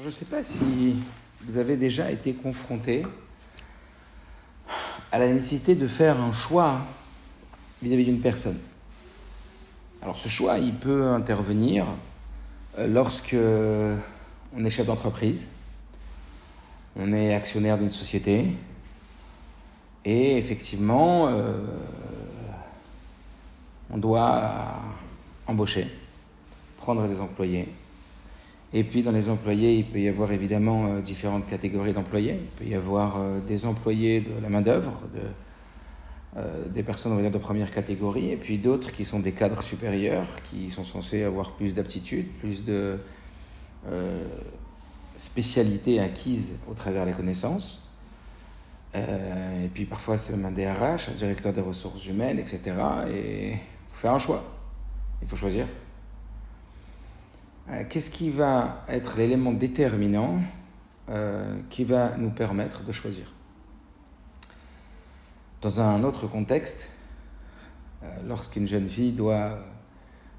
Je ne sais pas si vous avez déjà été confronté à la nécessité de faire un choix vis-à-vis d'une personne. Alors ce choix, il peut intervenir euh, lorsque on est chef d'entreprise, on est actionnaire d'une société, et effectivement, euh, on doit embaucher, prendre des employés. Et puis dans les employés, il peut y avoir évidemment euh, différentes catégories d'employés. Il peut y avoir euh, des employés de la main-d'œuvre, euh, des personnes on va dire, de première catégorie, et puis d'autres qui sont des cadres supérieurs, qui sont censés avoir plus d'aptitudes, plus de spécialités acquises au travers des connaissances. et puis parfois c'est le main DRH, un directeur des ressources humaines, etc. Et il faut faire un choix. Il faut choisir. Euh, qu'est-ce qui va être l'élément déterminant euh, qui va nous permettre de choisir? Dans un autre contexte, euh, lorsqu'une jeune fille doit,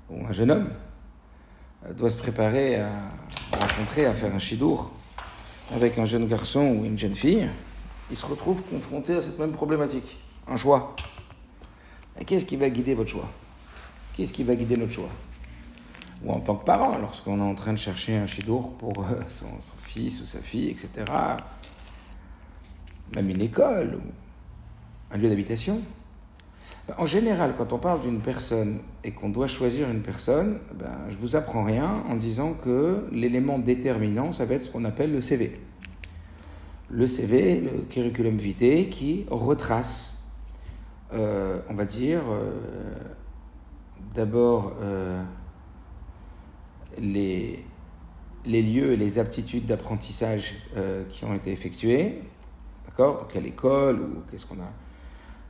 ou un jeune homme, doit se préparer à rencontrer, à faire un chidour avec un jeune garçon ou une jeune fille, il se retrouve confronté à cette même problématique, un choix. Qu'est-ce qui va guider votre choix? Qu'est-ce qui va guider notre choix? Ou en tant que parent, lorsqu'on est en train de chercher un chidour pour euh, son, fils ou sa fille, etc. Même une école ou un lieu d'habitation. Ben, en général, quand on parle d'une personne et qu'on doit choisir une personne, ben, je vous apprends rien en disant que l'élément déterminant, ça va être ce qu'on appelle le CV. Le CV, le curriculum vitae, qui retrace, euh, on va dire, euh, d'abord les, les lieux et les aptitudes d'apprentissage euh, qui ont été effectuées, d'accord? Dans quelle école ou qu'est-ce qu'on a,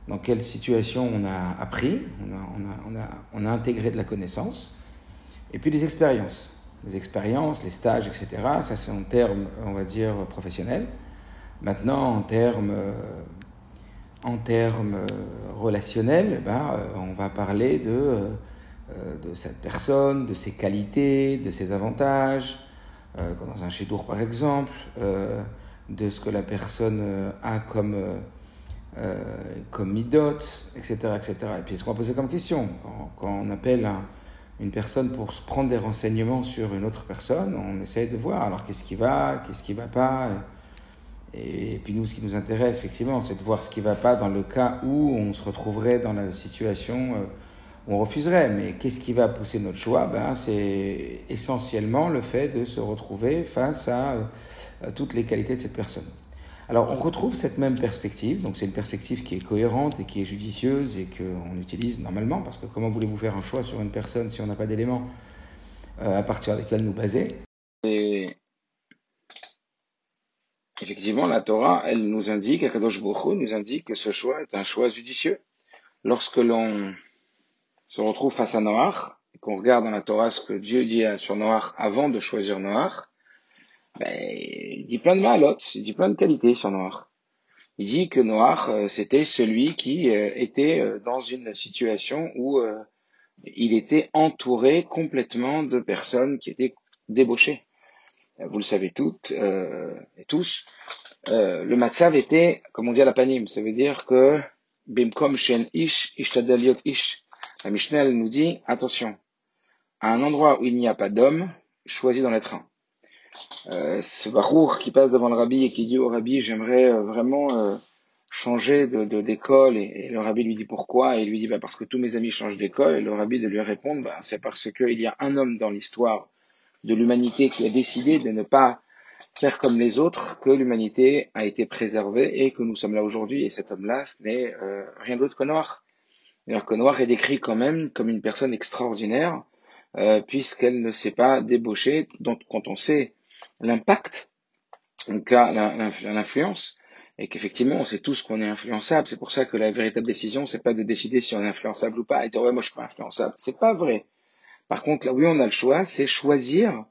dans quelle situation on a appris, on a, on, a, on, a, on a intégré de la connaissance, et puis les expériences, les expériences, les stages, etc. Ça c'est en termes, on va dire, professionnels. Maintenant, en termes, euh, en termes euh, relationnels, ben, on va parler de euh, de cette personne, de ses qualités, de ses avantages, euh, dans un chidour par exemple, euh, de ce que la personne a comme, comme midot, etc., etc. Et puis ce qu'on va poser comme question quand, on appelle une personne pour prendre des renseignements sur une autre personne, on essaye de voir alors qu'est-ce qui va, qu'est-ce qui va pas? Et, puis nous, ce qui nous intéresse effectivement, c'est de voir ce qui va pas dans le cas où on se retrouverait dans la situation on refuserait. Mais qu'est-ce qui va pousser notre choix? Ben, C'est essentiellement le fait de se retrouver face à, euh, toutes les qualités de cette personne. Alors on retrouve cette même perspective, donc c'est une perspective qui est cohérente et qui est judicieuse et qu'on utilise normalement, parce que comment voulez-vous faire un choix sur une personne si on n'a pas d'éléments euh, à partir desquels nous baser? Effectivement, la Torah, elle nous indique, Akadosh Baruch nous indique que ce choix est un choix judicieux. Lorsque l'on se retrouve face à et qu'on regarde dans la Torah ce que Dieu dit sur Noach avant de choisir Noach, ben, il dit plein de malotes, il dit plein de qualités sur Noach. Il dit que Noach, euh, c'était celui qui euh, était euh, dans une situation où il était entouré complètement de personnes qui étaient débauchées. Vous le savez toutes et tous. le matzav était, comme on dit à la panim, ça veut dire que bimkom shen ish ish la Mishnah nous dit, attention, à un endroit où il n'y a pas d'homme, choisis dans être un. Euh, ce barour qui passe devant le rabbi et qui dit au rabbi, j'aimerais euh, vraiment euh, changer de d'école et, le rabbi lui dit pourquoi et il lui dit bah, parce que tous mes amis changent d'école et le rabbi de lui répondre bah, c'est parce qu'il y a un homme dans l'histoire de l'humanité qui a décidé de ne pas faire comme les autres que l'humanité a été préservée et que nous sommes là aujourd'hui et cet homme-là ce n'est rien d'autre que Noir. D'ailleurs, que Noir est décrit quand même comme une personne extraordinaire, euh, puisqu'elle ne s'est pas débauchée. Donc, quand on sait l'impact, cas l'influence, et qu'effectivement, on sait tous qu'on est influençable. C'est pour ça que la véritable décision, c'est pas de décider si on est influençable ou pas, et dire ouais, moi je suis pas influençable. C'est pas vrai. Par contre, là où on a le choix, c'est choisir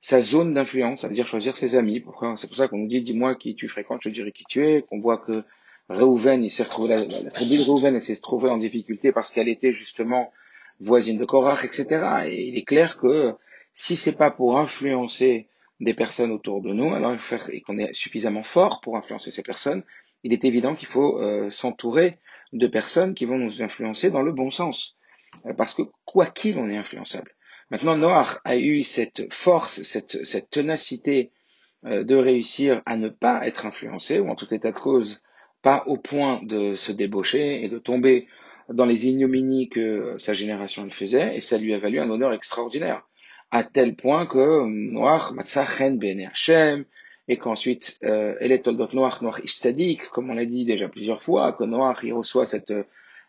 sa zone d'influence, ça veut dire choisir ses amis. C'est pour ça qu'on nous dit dis-moi qui tu fréquentes, je dirai qui tu es. Qu'on voit que Reuven, il s'est retrouvé, la, tribu de Reuven, s'est retrouvée en difficulté parce qu'elle était justement voisine de Korach, etc. Et il est clair que si c'est pas pour influencer des personnes autour de nous, alors il faut faire, et qu'on est suffisamment fort pour influencer ces personnes, il est évident qu'il faut euh, s'entourer de personnes qui vont nous influencer dans le bon sens. Euh, parce que quoi qu'il, on est influençable. Maintenant, Noir a eu cette force, cette, cette ténacité euh, de réussir à ne pas être influencé, ou en tout état de cause, pas au point de se débaucher et de tomber dans les ignominies que sa génération le faisait, et ça lui a valu un honneur extraordinaire, à tel point que Noir, Matzachen Ben Hashem, et qu'ensuite, euh, elle est Toldot Noir, Noir Tzadik, comme on l'a dit déjà plusieurs fois, que Noir, il reçoit cette euh,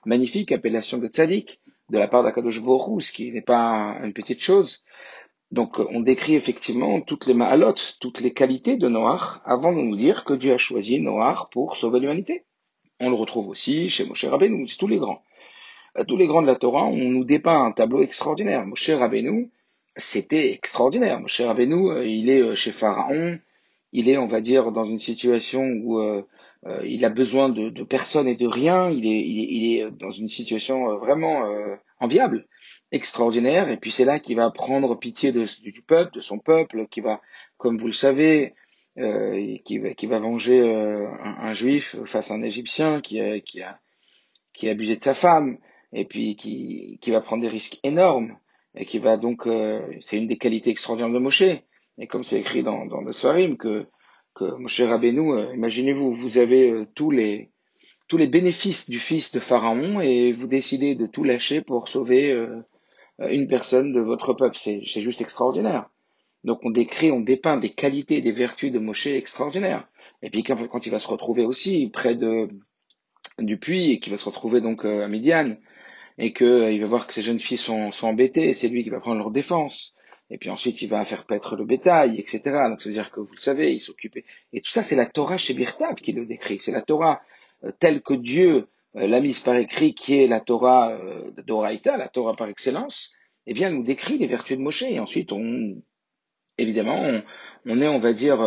magnifique appellation de Tzadik de la part d'Akadosh Borou, ce qui n'est pas une petite chose. Donc, on décrit effectivement toutes les mahalotes, toutes les qualités de Noir, avant de nous dire que Dieu a choisi Noir pour sauver l'humanité. On le retrouve aussi chez Moshe Rabbeinu, tous les grands. Euh, tous les grands de la Torah, on nous dépeint un tableau extraordinaire. Moshe Rabbeinu, c'était extraordinaire. Moshe Rabbeinu, euh, il est euh, chez Pharaon, il est, on va dire, dans une situation où il a besoin de, de, personne et de rien, il est, il est, dans une situation vraiment enviable, extraordinaire, et puis c'est là qu'il va prendre pitié du peuple, de son peuple, qui va, comme vous le savez, qui, va, qui va venger un, un, juif face à un égyptien qui a, qui a, qui a abusé de sa femme, et puis qui, qui va prendre des risques énormes et qui va donc, euh, c'est une des qualités extraordinaires de Moshe. Et comme c'est écrit dans, dans le Swarim, que, que Moshe Rabbeinu, euh, imaginez-vous, vous avez euh, tous les tous les bénéfices du fils de Pharaon et vous décidez de tout lâcher pour sauver une personne de votre peuple. C'est juste extraordinaire. Donc on décrit, on dépeint des qualités et des vertus de Moshe extraordinaires. Et puis quand, il va se retrouver aussi près de du puits et qu'il va se retrouver donc à Midian, et qu'il euh, va voir que ces jeunes filles sont, embêtées, c'est lui qui va prendre leur défense. Et puis ensuite, il va faire paître le bétail, etc. Donc, ça veut dire que vous le savez, il s'occupait. Et tout ça, c'est la Torah chez Birtav qui le décrit. C'est la Torah euh, telle que Dieu euh, l'a mise par écrit, qui est la Torah d'Oraïta, la Torah par excellence. Eh bien, nous décrit les vertus de Moshe. Et ensuite, on, évidemment, on, on est, on va dire,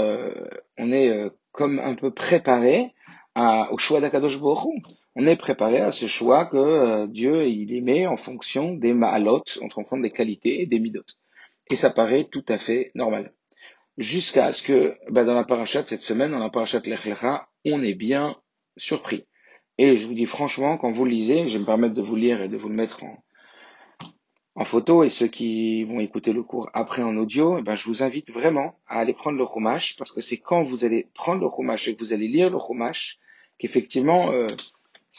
on est comme un peu préparé à, au choix d'Akadosh Baruch on est préparé à ce choix que euh, Dieu il émet en fonction des ma'alot, en fonction des qualités et des midot. Et ça paraît tout à fait normal. Jusqu'à ce que, bah, dans la parachat cette semaine, dans la parachat Lechlecha, on est bien surpris. Et je vous dis franchement, quand vous lisez, je vais me permettre de vous lire et de vous le mettre en, en photo, et ceux qui vont écouter le cours après en audio, eh ben, je vous invite vraiment à aller prendre le chumash, parce que c'est quand vous allez prendre le chumash et que vous allez lire le chumash, qu'effectivement, euh,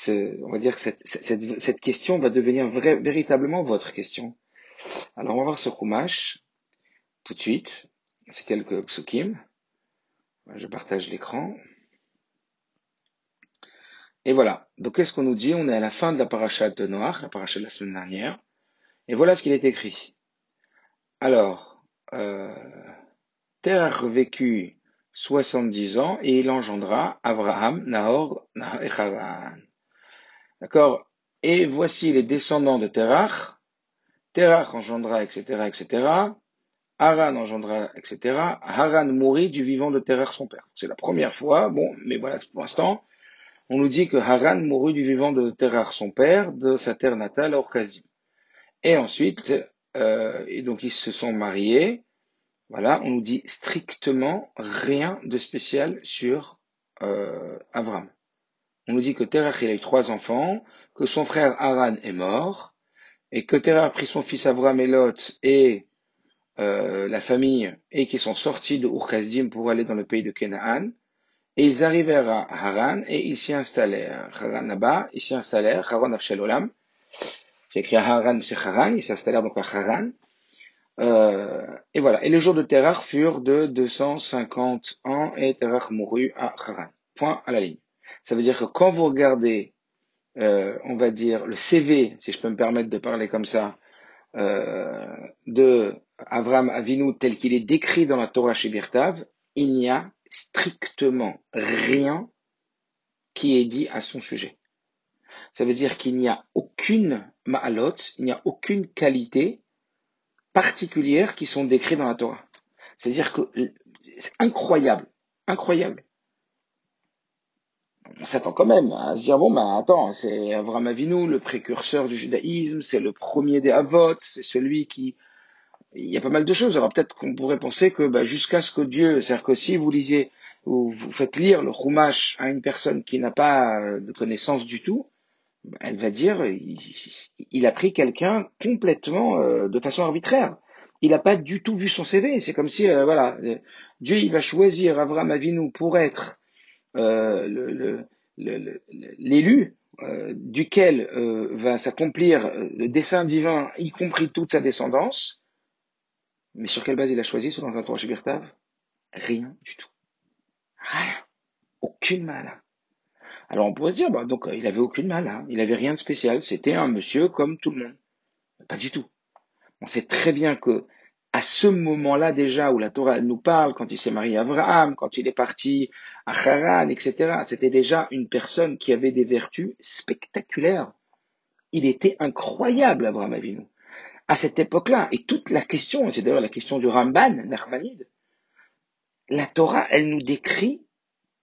on va dire que cette, cette, cette, question va devenir véritablement votre question. Alors on va voir ce Chumash tout de suite. C'est quelques psukim. Je partage l'écran. Et voilà. Donc qu'est-ce qu'on nous dit? On est à la fin de la parachat de Noir, la parachat de la semaine dernière. Et voilà ce qu'il est écrit. Alors, euh, Terre vécut 70 ans et il engendra Abraham, Nahor, et Haran. D'accord? Et voici les descendants de Terach. Terach engendra, etc., etc. Haran engendra, etc. Haran mourit du vivant de Terach, son père. C'est la première fois, bon, mais voilà, pour l'instant, on nous dit que Haran mourut du vivant de Terach, son père, de sa terre natale, Orkazim. Et ensuite, euh, et donc ils se sont mariés. Voilà, on nous dit strictement rien de spécial sur euh, Avram on nous dit que Terach il a eu trois enfants, que son frère Haran est mort, et que Terach a pris son fils Avram et Lot et euh, la famille, et qu'ils sont sortis de Urkazdim pour aller dans le pays de Canaan, et ils arrivèrent à Haran, et ils s'y installèrent. Haran là-bas, ils s'y installèrent, Haran Olam. c'est écrit à Haran, c'est Haran, ils s'installèrent donc à Haran, euh, et voilà. Et les jours de Terach furent de 250 ans, et Terach mourut à Haran. Point à la ligne. Ça veut dire que quand vous regardez, euh, on va dire, le CV, si je peux me permettre de parler comme ça, euh, de Avram Avinu tel qu'il est décrit dans la Torah chez Birtav, il n'y a strictement rien qui est dit à son sujet. Ça veut dire qu'il n'y a aucune ma'alot, il n'y a aucune qualité particulière qui sont décrites dans la Torah. C'est-à-dire que c'est incroyable, incroyable on s'attend quand même à se dire bon ben attends c'est Avram Avinu le précurseur du judaïsme c'est le premier des Avot c'est celui qui il y a pas mal de choses. Alors peut-être qu'on pourrait penser que bah, jusqu'à ce que Dieu, c'est-à-dire que si vous lisez ou vous faites lire le Chumash à une personne qui n'a pas euh, de connaissance du tout, elle va dire il, a pris quelqu'un complètement euh, de façon arbitraire. Il n'a pas du tout vu son CV. C'est comme si euh, voilà Dieu il va choisir Avram Avinu pour être l'élu duquel va s'accomplir le dessein divin, y compris toute sa descendance. Mais sur quelle base il a choisi selon la Torah Shibirtav Rien du tout. Rien. Aucune mal. Alors on pourrait se dire, bah, donc il avait aucune mal, hein. il avait rien de spécial, c'était un monsieur comme tout le monde. Pas du tout. On sait très bien que à ce moment-là déjà où la Torah nous parle, quand il s'est marié à Abraham, quand il est parti à Haran, etc., c'était déjà une personne qui avait des vertus spectaculaires. Il était incroyable, Abraham Avinu à cette époque-là. Et toute la question, c'est d'ailleurs la question du Ramban, Nachmanide, la Torah, elle nous décrit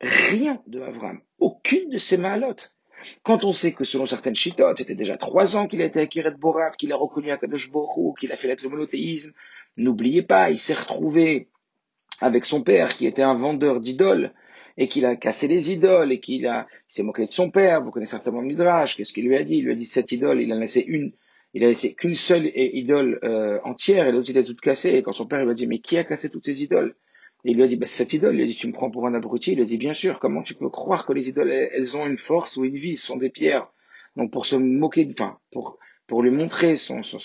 rien de Avram, aucune de ses malotes. Quand on sait que selon certaines chitotes, c'était déjà trois ans qu'il a été à Kiret Borat, qu'il a reconnu à Kadosh Borou, qu'il a fait l'être le monothéisme, n'oubliez pas, il s'est retrouvé avec son père qui était un vendeur d'idoles et qu'il a cassé les idoles et qu'il a, s'est moqué de son père. Vous connaissez certainement le Midrash. Qu'est-ce qu'il lui a dit? Il lui a dit cette idole, il en a laissé une il a laissé qu'une seule idole euh, entière et l'autre il a tout cassé. Et quand son père lui a dit mais qui a cassé toutes ces idoles? Et il lui a dit bah, cette idole. Il a dit tu me prends pour un abruti? Il a dit bien sûr. Comment tu peux croire que les idoles elles, ont une force ou une vie? Ce sont des pierres. Donc pour se moquer, enfin pour pour lui montrer son, son,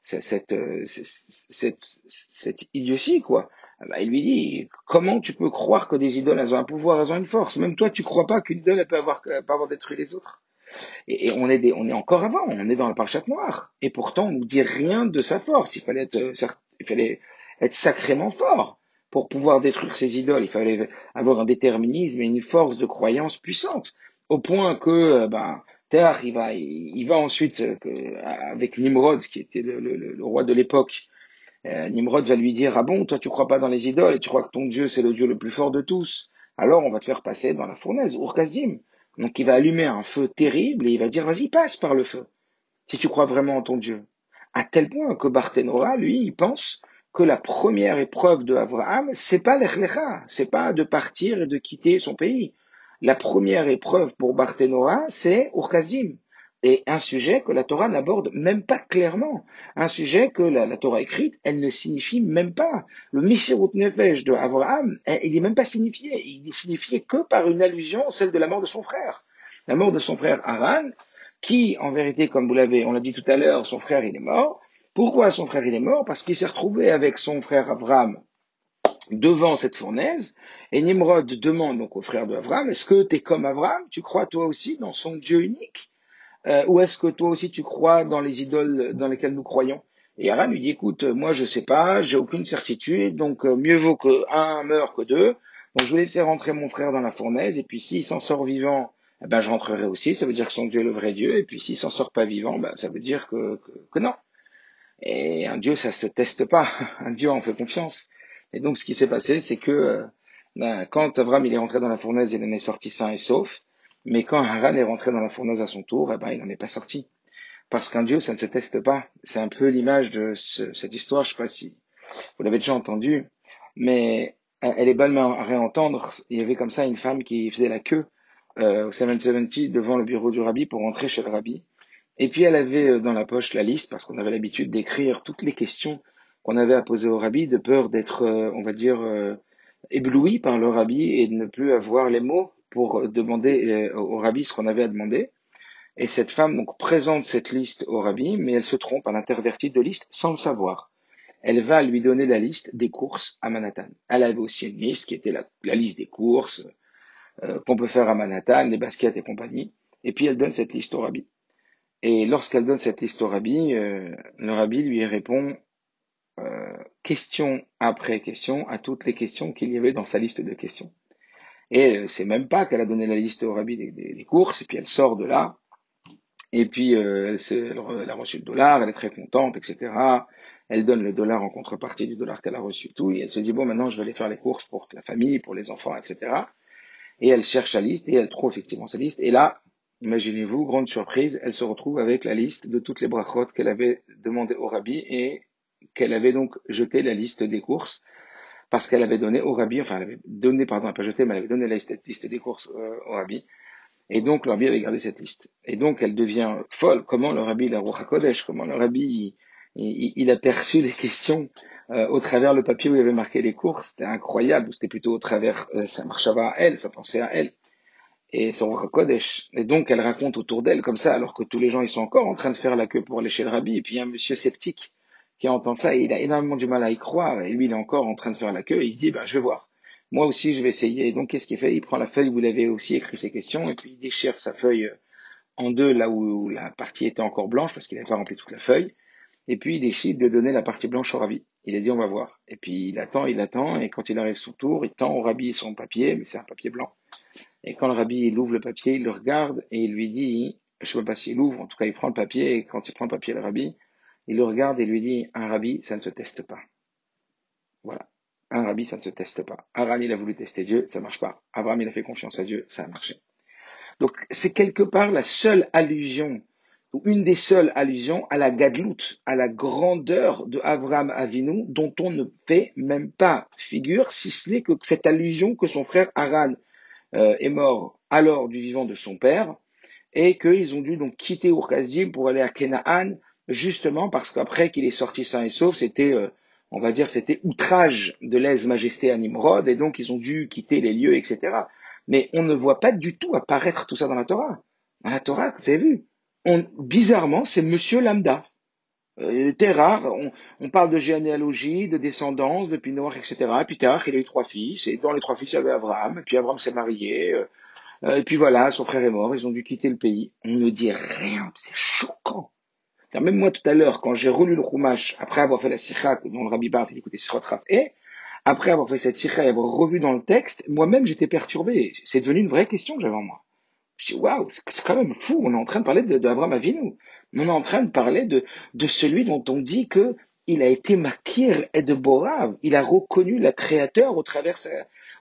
cette, euh, cette, cette idiotie quoi. Ah bah, il lui dit comment tu peux croire que des idoles elles ont un pouvoir, elles ont une force? Même toi tu crois pas qu'une idole elle peut avoir peut avoir détruit les autres? Et, on, est on est encore avant, on est dans le parchat noir. Et pourtant, on ne dit rien de sa force. Il fallait être, euh, il fallait être sacrément fort pour pouvoir détruire ces idoles. Il fallait avoir un déterminisme et une force de croyance puissante. Au point que, euh, ben, il va, ensuite, euh, avec Nimrod, qui était le, roi de l'époque, Nimrod va lui dire, ah bon, toi tu crois pas dans les idoles et tu crois que ton Dieu c'est le Dieu le plus fort de tous? Alors on va te faire passer dans la fournaise, Urkazim. Donc il va allumer un feu terrible et il va dire vas-y passe par le feu, si tu crois vraiment en ton Dieu. À tel point que Barthénora, lui, il pense que la première épreuve de Abraham, c'est pas l'Echlecha, c'est pas de partir et de quitter son pays. La première épreuve pour Barthénora, c'est Urkazim et un sujet que la Torah n'aborde même pas clairement, un sujet que la, Torah écrite, elle ne signifie même pas. Le Mishirut Nefesh de Abraham, il n'est même pas signifié, il est signifié que par une allusion, celle de la mort de son frère. La mort de son frère Haran, qui, en vérité, comme vous l'avez, on l'a dit tout à l'heure, son frère il est mort. Pourquoi son frère il est mort? Parce qu'il s'est retrouvé avec son frère Abraham devant cette fournaise, et Nimrod demande donc au frère de Abraham, est-ce que tu es comme Abraham Tu crois toi aussi dans son Dieu unique? Euh, ou est-ce que toi aussi tu crois dans les idoles dans lesquelles nous croyons? Et Aran lui dit, écoute, moi je sais pas, j'ai aucune certitude, donc euh, mieux vaut que un meure que deux. Donc je vais laisser rentrer mon frère dans la fournaise, et puis s'il s'en sort vivant, eh ben je rentrerai aussi. Ça veut dire que son Dieu est le vrai Dieu, et puis s'il s'en sort pas vivant, ben ça veut dire que, que, non. Et un Dieu, ça se teste pas. Un Dieu, on fait confiance. Et donc ce qui s'est passé, c'est que euh, ben, quand Abraham il est rentré dans la fournaise, il en est sorti sain et sauf. Mais quand Haran est rentré dans la fournaise à son tour, eh ben, il n'en est pas sorti. Parce qu'un Dieu, ça ne se teste pas. C'est un peu l'image de cette histoire, je sais pas si vous l'avez déjà entendu, mais elle est bonne à réentendre. Il y avait comme ça une femme qui faisait la queue euh, au 770 devant le bureau du rabbi pour rentrer chez le rabbi. Et puis elle avait euh, dans la poche la liste, parce qu'on avait l'habitude d'écrire toutes les questions qu'on avait à poser au rabbi, de peur d'être, euh, on va dire, euh, ébloui par le rabbi et de ne plus avoir les mots pour demander euh, au rabbi ce qu'on avait à demander. Et cette femme présente cette liste au rabbi, mais elle se trompe, elle intervertit de liste sans le savoir. Elle va lui donner la liste des courses à Manhattan. Elle avait aussi une liste qui était la, liste des courses euh, qu'on peut faire à Manhattan, les baskets et compagnie. Et puis elle donne cette liste au rabbi. Et lorsqu'elle donne cette liste au rabbi, euh, le rabbi lui répond question après question à toutes les questions qu'il y avait dans sa liste de questions. Et elle sait même pas qu'elle a donné la liste au rabbi des, courses, et puis elle sort de là, et puis euh, elle, a reçu le dollar, elle est très contente, etc. Elle donne le dollar en contrepartie du dollar qu'elle a reçu, tout, et elle se dit, bon, maintenant je vais aller faire les courses pour la famille, pour les enfants, etc. Et elle cherche la liste, et elle trouve effectivement sa liste, et là, imaginez-vous, grande surprise, elle se retrouve avec la liste de toutes les brachot qu'elle avait demandé au rabbi, et qu'elle avait donc jeté la liste des courses parce qu'elle avait donné au rabbi, enfin elle avait donné, pardon, pas jeté, mais elle avait donné la liste des courses euh, au rabbi. Et donc le rabbi avait gardé cette liste. Et donc elle devient folle. Comment le rabbi, la Ruach Kodesh, comment le rabbi, il, a perçu les questions euh, au travers le papier où il avait marqué les courses. C'était incroyable. C'était plutôt au travers, euh, ça marchait à elle, ça pensait à elle. Et son Kodesh. Et donc elle raconte autour d'elle comme ça, alors que tous les gens ils sont encore en train de faire la queue pour aller chez le rabbi. Et puis il y a un monsieur sceptique qui entend ça il a énormément du mal à y croire. Et lui il est encore en train de faire la queue et il se dit, ben, je vais voir. Moi aussi je vais essayer. Et donc qu'est-ce qu'il fait? Il prend la feuille où il avait aussi écrit ses questions et puis il déchire sa feuille en deux là où la partie était encore blanche parce qu'il n'avait pas rempli toute la feuille. Et puis il décide de donner la partie blanche au rabbi. Il a dit on va voir. Et puis il attend, il attend, et quand il arrive son tour, il tend au rabbi son papier, mais c'est un papier blanc. Et quand le rabbi ouvre le papier, il le regarde et il lui dit, je sais pas s'il ouvre, en tout cas il prend le papier, et quand il prend le papier le rabbi, il le regarde et lui dit, un rabbi, ça ne se teste pas. Voilà. Un rabbi, ça ne se teste pas. Abraham, il a voulu tester Dieu, ça marche pas. Abraham, il a fait confiance à Dieu, ça a marché. Donc, c'est quelque part la seule allusion une des seules allusions à la gadlout, à la grandeur de Abraham Avinu, dont on ne fait même pas figure, si ce n'est que cette allusion que son frère Haran euh, est mort alors du vivant de son père, et qu'ils ont dû donc quitter Urkazim pour aller à Kenaan, justement parce qu'après qu'il est sorti sain et sauf, c'était, euh, on va dire, c'était outrage de lèse-majesté à Nimrod, et donc ils ont dû quitter les lieux, etc. Mais on ne voit pas du tout apparaître tout ça dans la Torah. Dans la Torah, vous avez vu, bizarrement, c'est Monsieur Lambda. Euh, rare. On, parle de généalogie, de descendance, de Noir, etc. Et puis tard, il a eu trois fils, et dans les trois fils, il y avait Abraham. Puis Abraham s'est marié. Euh, euh, et puis voilà, son frère est mort. Ils ont dû quitter le pays. On ne dit rien. C'est choquant. Même moi, tout à l'heure, quand j'ai relu le Chumash, après avoir fait la sikha, dont le Rabbi Bar s'est écouté et après avoir fait cette sikha et avoir revu dans le texte, moi-même, j'étais perturbé. C'est devenu une vraie question que j'avais en moi. Je dis, waouh, c'est quand même fou. On est en train de parler d'Abraham Avinu. On est en train de parler de, de celui dont on dit que il a été makir et de Borav. Il a reconnu le créateur au travers,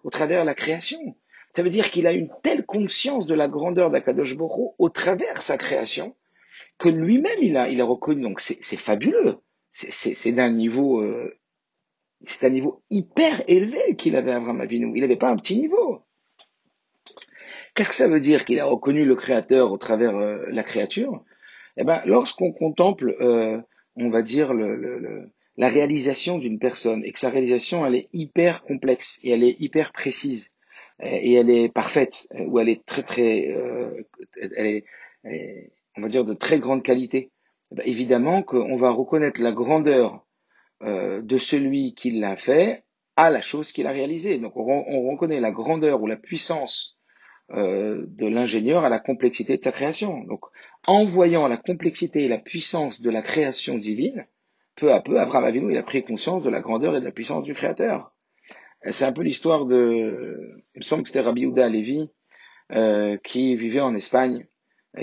au travers la création. Ça veut dire qu'il a une telle conscience de la grandeur d'Akadosh Boro au travers sa création que lui-même il a, il a reconnu. Donc c'est fabuleux. C'est d'un niveau, euh, c'est un niveau hyper élevé qu'il avait Abraham Avinu. Il n'avait pas un petit niveau. Qu'est-ce que ça veut dire qu'il a reconnu le Créateur au travers euh, la créature? Eh ben, lorsqu'on contemple, euh, on va dire le, la réalisation d'une personne et que sa réalisation elle est hyper complexe et elle est hyper précise et elle est parfaite ou elle est très très, euh, elle, est, on va dire de très grande qualité. Eh ben, évidemment qu'on va reconnaître la grandeur de celui qui l'a fait à la chose qu'il a réalisée. Donc on, on reconnaît la grandeur ou la puissance euh, de l'ingénieur à la complexité de sa création. Donc, en voyant la complexité et la puissance de la création divine, peu à peu, Abraham Avinu, il a pris conscience de la grandeur et de la puissance du Créateur. C'est un peu l'histoire de, il me semble que c'était Rabbi Ouda Levi, euh, qui vivait en Espagne,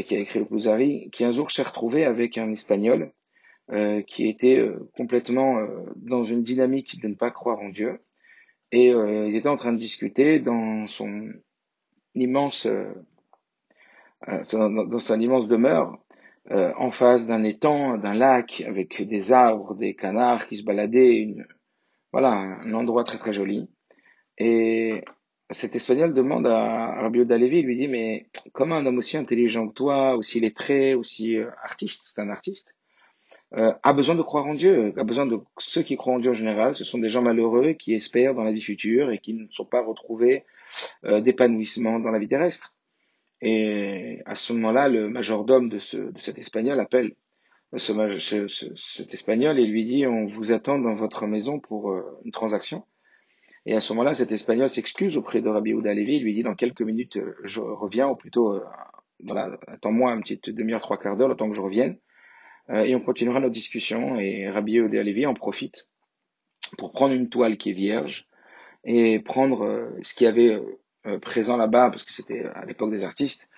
qui a écrit le Kuzari, qui un jour s'est retrouvé avec un Espagnol, euh, qui était complètement dans une dynamique de ne pas croire en Dieu, et ils étaient en train de discuter dans son immense, euh, euh, dans son immense demeure, euh, en face d'un étang, d'un lac, avec des arbres, des canards qui se baladaient, une, voilà, un endroit très très joli. Et cet espagnol demande à Rabbi Levi, il lui dit, mais comment un homme aussi intelligent que toi, aussi lettré, aussi artiste, c'est un artiste, a besoin de croire en Dieu, a besoin de ceux qui croient en Dieu en général, ce sont des gens malheureux qui espèrent dans la vie future et qui ne sont pas retrouvés euh, d'épanouissement dans la vie terrestre. Et à ce moment-là, le majordome de, ce, de cet Espagnol appelle ce, cet Espagnol et lui dit on vous attend dans votre maison pour euh, une transaction. Et à ce moment-là, cet Espagnol s'excuse auprès de Rabbi Ouda Levi, il lui dit dans quelques minutes euh, je reviens, ou plutôt voilà, attends-moi une petite demi-heure, trois quarts d'heure, le temps que je revienne, et on continuera notre discussion. Et Rabbi Ouda Levi en profite pour prendre une toile qui est vierge et prendre euh, ce qu'il y avait euh, euh, présent là-bas, parce que c'était à l'époque des artistes,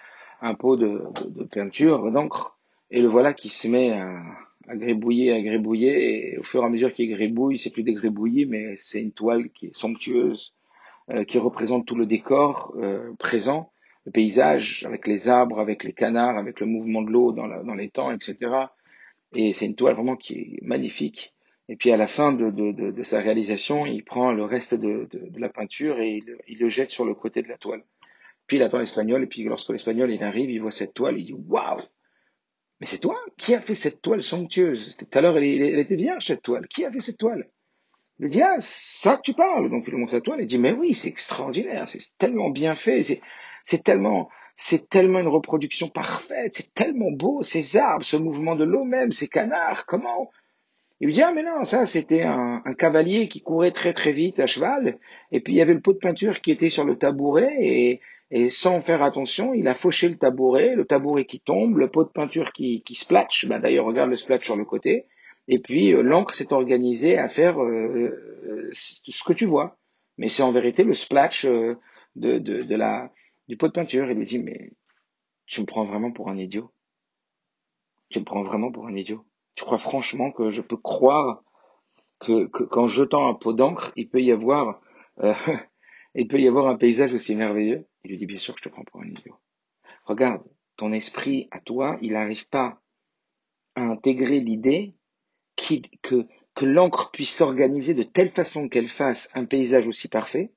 un pot de, de, peinture, d'encre, et le voilà qui se met à, à grébouiller, à grébouiller, et au fur et à mesure qu'il grébouille, c'est plus des grébouillis, mais c'est une toile qui est somptueuse, qui représente tout le décor présent, le paysage, avec les arbres, avec les canards, avec le mouvement de l'eau dans, dans les temps, etc. Et c'est une toile vraiment qui est magnifique. Et puis à la fin de sa réalisation, il prend le reste de, la peinture et il, il, le jette sur le côté de la toile. Puis il attend l'espagnol, et puis lorsque l'espagnol il arrive, il voit cette toile, il dit Waouh Mais c'est toi Qui a fait cette toile somptueuse. Tout à l'heure, elle, était bien cette toile. Qui a fait cette toile? Il dit Ah, ça que tu parles. Donc il lui montre la toile, il dit Mais oui, c'est extraordinaire, c'est tellement bien fait, c'est tellement. C'est tellement une reproduction parfaite, c'est tellement beau, ces arbres, ce mouvement de l'eau même, ces canards, comment? Il lui dit, ah mais non, ça c'était un, cavalier qui courait très très vite à cheval, et puis il y avait le pot de peinture qui était sur le tabouret, et, et sans faire attention, il a fauché le tabouret, le tabouret qui tombe, le pot de peinture qui, qui splatch, ben d'ailleurs regarde le splatch sur le côté, et puis euh, l'encre s'est organisée à faire euh, euh, ce que tu vois. Mais c'est en vérité le splash de, de, de la, du pot de peinture. Il lui dit, mais tu me prends vraiment pour un idiot. Tu me prends vraiment pour un idiot. Tu crois franchement que je peux croire que, qu'en jetant un pot d'encre, il peut y avoir, euh, il peut y avoir un paysage aussi merveilleux Il lui dit bien sûr que je te prends pour un idiot. Regarde, ton esprit à toi, il n'arrive pas à intégrer l'idée que, que l'encre puisse s'organiser de telle façon qu'elle fasse un paysage aussi parfait.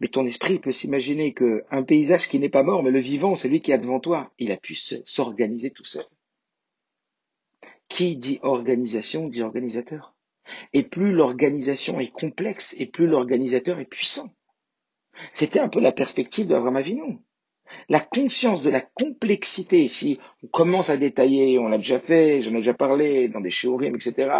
Mais ton esprit peut s'imaginer qu'un paysage qui n'est pas mort, mais le vivant, c'est lui qui est devant toi. Il a pu s'organiser tout seul. Qui dit organisation dit organisateur. Et plus l'organisation est complexe, et plus l'organisateur est puissant. C'était un peu la perspective d'Avram Avinu. La conscience de la complexité, si on commence à détailler, on l'a déjà fait, j'en ai déjà parlé dans des shiurim, etc.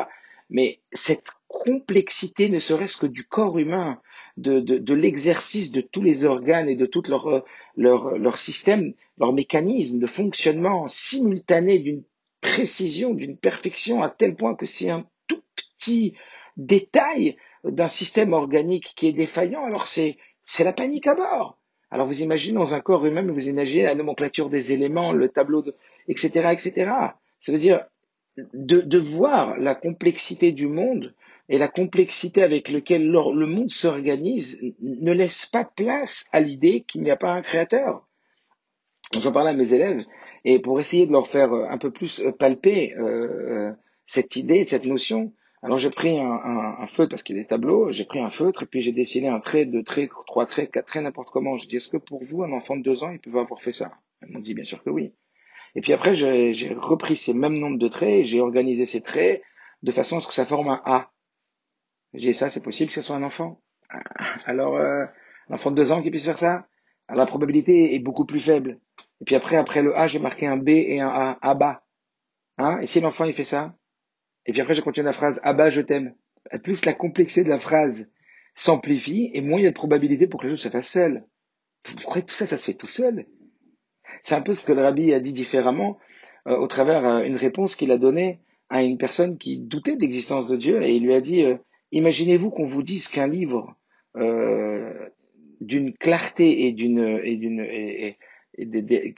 Mais cette complexité, ne serait-ce que du corps humain, de, de, l'exercice de tous les organes et de tout leur, leur, leur système, leur mécanisme de fonctionnement simultané d'une précision, d'une perfection à tel point que si un tout petit détail d'un système organique qui est défaillant, alors c'est, c'est la panique à bord. Alors vous imaginez dans un corps humain, vous imaginez la nomenclature des éléments, le tableau, de, etc., etc. Ça veut dire de, de voir la complexité du monde et la complexité avec laquelle le monde s'organise ne laisse pas place à l'idée qu'il n'y a pas un créateur. J'en parlais à mes élèves, et pour essayer de leur faire euh, un peu plus euh, palper euh, cette idée, cette notion, alors j'ai pris un, un, feutre parce qu'il y a des tableaux, j'ai pris un feutre et puis j'ai dessiné un trait, deux traits, trois traits, quatre traits, n'importe comment. Je dis est-ce que pour vous, un enfant de deux ans, il peut avoir fait ça? Ils m'ont dit bien sûr que oui. Et puis après, j'ai repris ces mêmes nombres de traits et j'ai organisé ces traits de façon à ce que ça forme un A. J'ai ça, c'est possible que ce soit un enfant? Alors, euh, un enfant de deux ans qui puisse faire ça? Alors la probabilité est beaucoup plus faible. Et puis après, après le A, j'ai marqué un B et un A, A bas. Hein? Et si l'enfant il fait ça? Et puis après, je continue la phrase A bas, je t'aime. Plus la complexité de la phrase s'amplifie, et moins il y a de probabilité pour que les choses se fassent seul. Vous croyez que tout ça, ça se fait tout seul C'est un peu ce que le rabbi a dit différemment euh, au travers euh, une réponse qu'il a donnée à une personne qui doutait de l'existence de Dieu, et il lui a dit euh, Imaginez-vous qu'on vous dise qu'un livre d'une clarté et d'une et d'une et,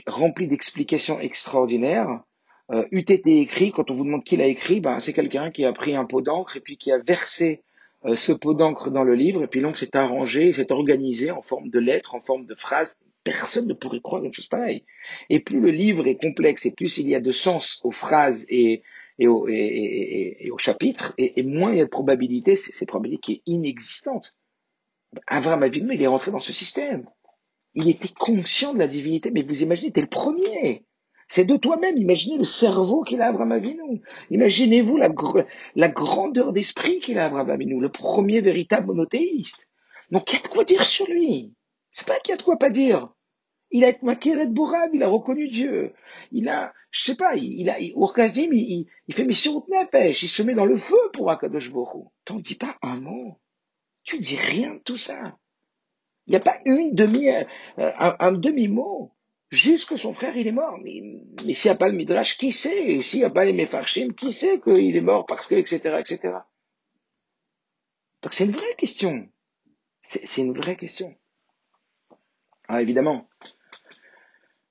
rempli d'explications extraordinaires, euh, eût été écrit, quand on vous demande qui l'a écrit, ben, c'est quelqu'un qui a pris un pot d'encre et puis qui a versé euh, ce pot d'encre dans le livre, et puis l'encre s'est arrangé, s'est organisé en forme de lettres, en forme de phrases. Personne ne pourrait croire une chose pareille. Et plus le livre est complexe, et plus il y a de sens aux phrases et, et, aux, et, aux chapitres, et, moins il y a de probabilité, c'est cette probabilité qui est inexistante. Abraham Avinu, il est rentré dans ce système. Il était conscient de la divinité, mais vous imaginez, t'es le premier. C'est de toi-même. Imaginez le cerveau qu'il a Abraham Avinu. Imaginez-vous la, la, grandeur d'esprit qu'il a Abraham Avinu, le premier véritable monothéiste. Donc, il y a de quoi dire sur lui. C'est pas qu'il y a de quoi pas dire. Il a été maquéré de Bourad, il a reconnu Dieu. Il a, je sais pas, il, a, il, il, il, fait mission de pêche, il se met dans le feu pour Akadosh Borou. T'en dis pas un mot. Tu dis rien de tout ça. Il n'y a pas une demi, euh, un, demi-mot. Juste que son frère, il est mort. Mais, mais s'il n'y a pas le Midrash, qui sait? S'il n'y a pas les Mefarshim, qui sait qu'il est mort parce que, etc., etc. Donc c'est une vraie question. C'est une vraie question. Alors évidemment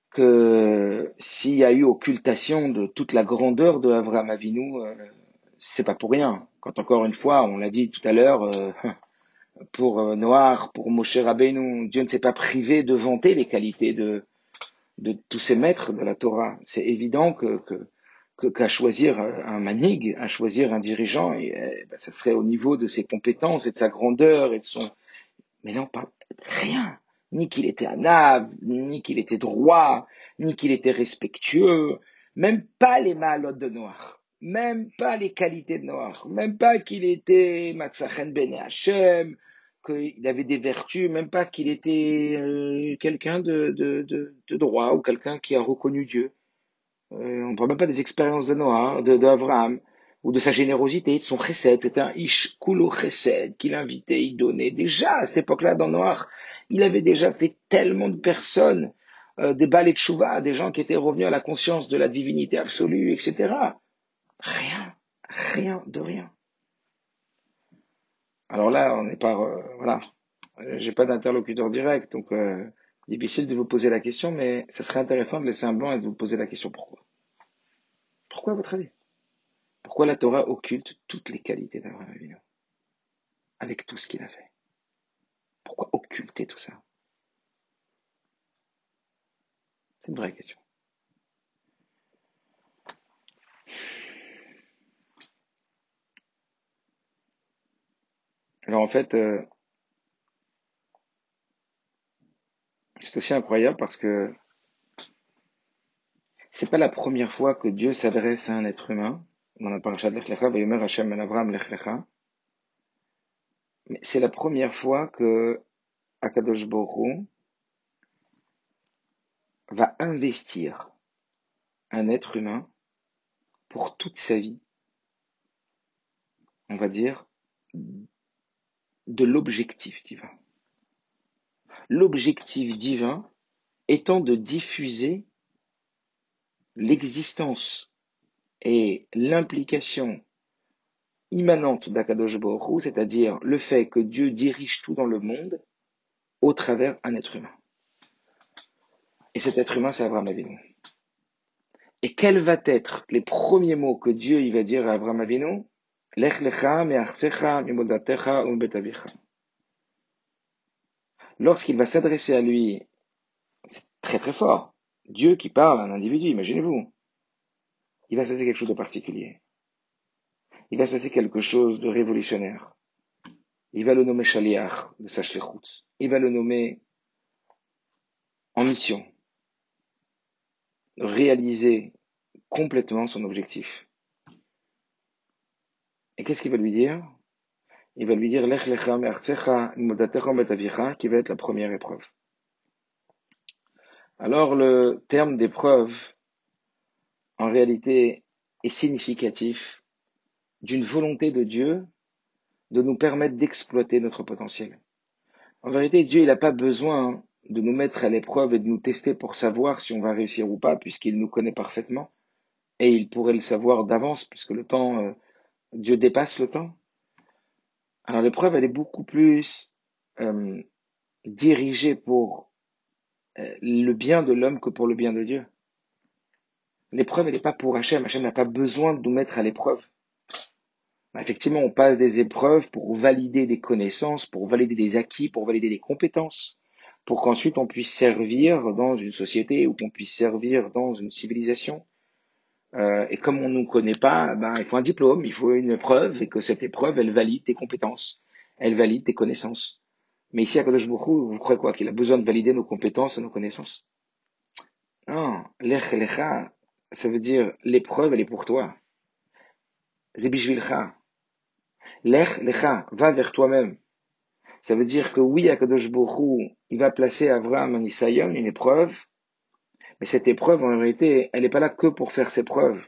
que s'il y a eu occultation de toute la grandeur de Avram Avinu, euh, c'est pas pour rien. Quand encore une fois, on l'a dit tout à l'heure, euh, pour euh, Noir, pour Moshe Rabbeinu, Dieu ne s'est pas privé de vanter les qualités de, de tous ces maîtres de la Torah. C'est évident que, que, qu'à choisir un manig, à choisir un dirigeant, et, eh, ben, ça serait au niveau de ses compétences et de sa grandeur et de son. Mais non, pas rien. Ni qu'il était un ave, ni qu'il était droit, ni qu'il était respectueux, même pas les malotes de Noir, même pas les qualités de Noir, même pas qu'il était Matzachen Ben Hashem, qu'il avait des vertus, même pas qu'il était euh, quelqu'un de, de, de, droit ou quelqu'un qui a reconnu Dieu. Euh, on ne parle même pas des expériences de Noah, d'Abraham, ou de sa générosité, de son chesed. C'était un ish kulo chesed qu'il invitait, il donnait. Déjà, à cette époque-là, dans Noir, il avait déjà fait tellement de personnes, euh, des balais de chouva, des gens qui étaient revenus à la conscience de la divinité absolue, etc. Rien, rien de rien. Alors là, on n'est pas, euh, voilà, j'ai pas d'interlocuteur direct, donc euh, difficile de vous poser la question, mais ça serait intéressant de laisser un blanc et de vous poser la question pourquoi? Pourquoi à votre avis? Pourquoi la Torah occulte toutes les qualités d'Abraham Avinu avec tout ce qu'il a fait. Pourquoi occulter tout ça? C'est une vraie question. Alors en fait, euh, c'est aussi incroyable parce que c'est pas la première fois que Dieu s'adresse à un être humain dans la paracha de l'Echlecha, Avram Mais c'est la première fois que Akadosh Baruch va investir un être humain pour toute sa vie. On va dire de l'objectif divin. L'objectif divin étant de diffuser l'existence et l'implication immanente d'Akadosh Baruch c'est-à-dire le fait que Dieu dirige tout dans le monde au travers un être humain. Et cet être humain, c'est Abraham Avinu. Et quels vont être les premiers mots que Dieu il va dire à Abraham Avinu? Lorsqu'il va s'adresser à lui, c'est très très fort. Dieu qui parle à un individu, imaginez-vous. Il va se passer quelque chose de particulier. Il va se passer quelque chose de révolutionnaire. Il va le nommer Shaliach de sa Il va le nommer en mission. Réaliser complètement son objectif. Et qu'est-ce qu'il va lui dire? Il va lui dire Lech lecha qui va être la première épreuve. Alors le terme d'épreuve, en réalité, est significatif d'une volonté de Dieu de nous permettre d'exploiter notre potentiel. En vérité, Dieu, il n'a pas besoin de nous mettre à l'épreuve et de nous tester pour savoir si on va réussir ou pas, puisqu'il nous connaît parfaitement. Et il pourrait le savoir d'avance, puisque le temps euh, Dieu dépasse le temps. Alors l'épreuve, elle est beaucoup plus euh, dirigée pour euh, le bien de l'homme que pour le bien de Dieu. L'épreuve, elle n'est pas pour Hachem. Hachem n'a pas besoin de nous mettre à l'épreuve. Effectivement, on passe des épreuves pour valider des connaissances, pour valider des acquis, pour valider des compétences, pour qu'ensuite on puisse servir dans une société ou qu'on puisse servir dans une civilisation. Euh, et comme on ne nous connaît pas, ben, il faut un diplôme, il faut une épreuve, et que cette épreuve, elle valide tes compétences, elle valide tes connaissances. Mais ici, à Kadosh vous croyez quoi? Qu'il a besoin de valider nos compétences et nos connaissances? Non, lech lecha, ça veut dire l'épreuve, elle est pour toi. Zebishvilcha. Lech lecha, va vers toi-même. Ça veut dire que oui, Akadosh Baruch il va placer Avraham en Isaïon, une épreuve, mais cette épreuve, en réalité, elle n'est pas là que pour faire ses preuves.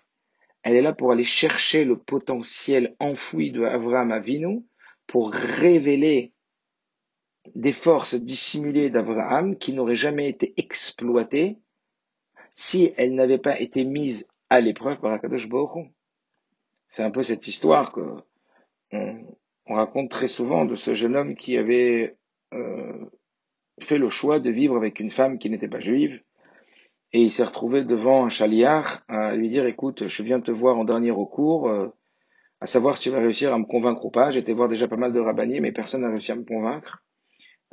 Elle est là pour aller chercher le potentiel enfoui de Avraham Avinu pour révéler des forces dissimulées d'Avraham qui n'auraient jamais été exploitées si elles n'avaient pas été mises à l'épreuve par Akadosh Baruch C'est un peu cette histoire que on, raconte très souvent de ce jeune homme qui avait euh, fait le choix de vivre avec une femme qui n'était pas juive et il s'est retrouvé devant un chaliard à lui dire écoute, je viens te voir en dernier recours, euh, à savoir si tu vas réussir à me convaincre ou pas. Été voir déjà pas mal de rabbiniers, mais personne n'a réussi à me convaincre.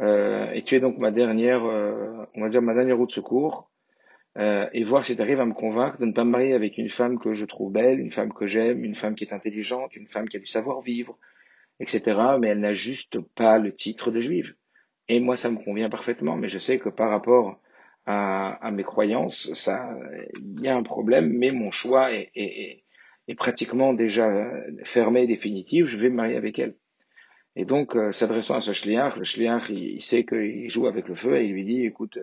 Euh, et tu es donc ma dernière, euh, on va dire ma dernière route de secours. euh, et voir si tu arrives à me convaincre de ne pas me marier avec une femme que je trouve belle, une femme que j'aime, une femme qui est intelligente, une femme qui a du savoir-vivre, etc. Mais elle n'a juste pas le titre de juive. Et moi, ça me convient parfaitement, mais je sais que par rapport à, à mes croyances, ça, il y a un problème, mais mon choix est, est, est pratiquement déjà fermé, définitif, je vais me marier avec elle. Et donc, euh, s'adressant à ce shliach, le shliach, il, sait qu'il joue avec le feu et il lui dit, écoute,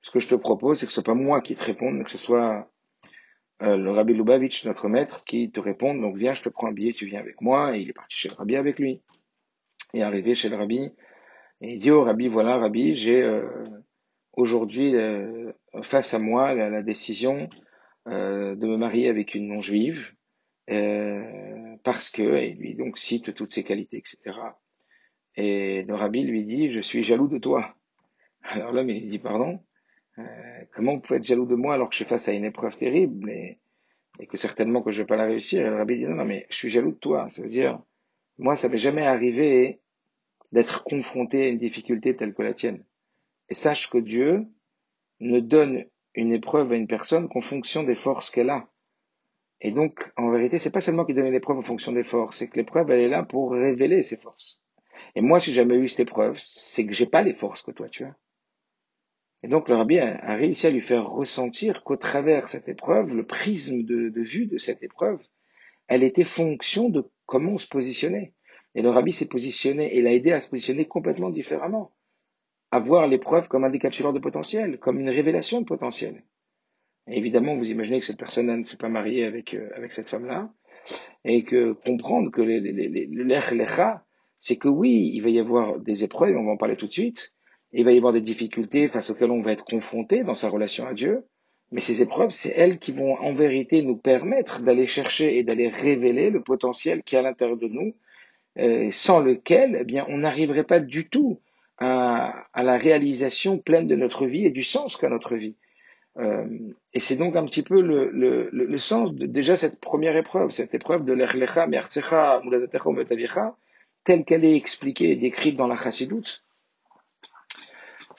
ce que je te propose, c'est que ce soit pas moi qui te réponde, mais que ce soit euh, le Rabbi Lubavitch, notre maître, qui te réponde. Donc viens, je te prends un billet, tu viens avec moi. Et il est parti chez le Rabbi avec lui. Et arrivé chez le Rabbi, et il dit au Rabbi, voilà Rabbi, j'ai euh, aujourd'hui euh, face à moi la, la décision de me marier avec une non-juive, parce que, et lui donc cite toutes ses qualités, etc. Et le Rabbi lui dit, je suis jaloux de toi. Alors l'homme, il dit, pardon euh, comment vous pouvez être jaloux de moi alors que je suis face à une épreuve terrible et, que certainement que je ne vais pas la réussir? Et le rabbi dit non, non, mais je suis jaloux de toi. Ça veut dire, moi, ça m'est jamais arrivé d'être confronté à une difficulté telle que la tienne. Et sache que Dieu ne donne une épreuve à une personne qu'en fonction des forces qu'elle a. Et donc, en vérité, c'est pas seulement qu'il donne une épreuve en fonction des forces, c'est que l'épreuve, elle est là pour révéler ses forces. Et moi, si j'ai jamais eu cette épreuve, c'est que j'ai pas les forces que toi tu as. Et donc le rabbi a, réussi à lui faire ressentir qu'au travers cette épreuve, le prisme de, vue de cette épreuve, elle était fonction de comment on se positionnait. Et le rabbi s'est positionné et l'a aidé à se positionner complètement différemment. À voir l'épreuve comme un décapsuleur de potentiel, comme une révélation de potentiel. Et évidemment, vous imaginez que cette personne ne s'est pas mariée avec, euh, avec cette femme-là, et que comprendre que le lecha, c'est que oui, il va y avoir des épreuves, on va en parler tout de suite, il va y avoir des difficultés face auxquelles on va être confronté dans sa relation à Dieu. Mais ces épreuves, c'est elles qui vont en vérité nous permettre d'aller chercher et d'aller révéler le potentiel qui est à l'intérieur de nous, euh, sans lequel, eh bien, on n'arriverait pas du tout à, la réalisation pleine de notre vie et du sens qu'a notre vie. Euh, et c'est donc un petit peu le, le, le, sens de déjà cette première épreuve, cette épreuve de l'Erlecha, Mertzecha, Muladatecha, telle qu'elle est expliquée et décrite dans la Chassidoute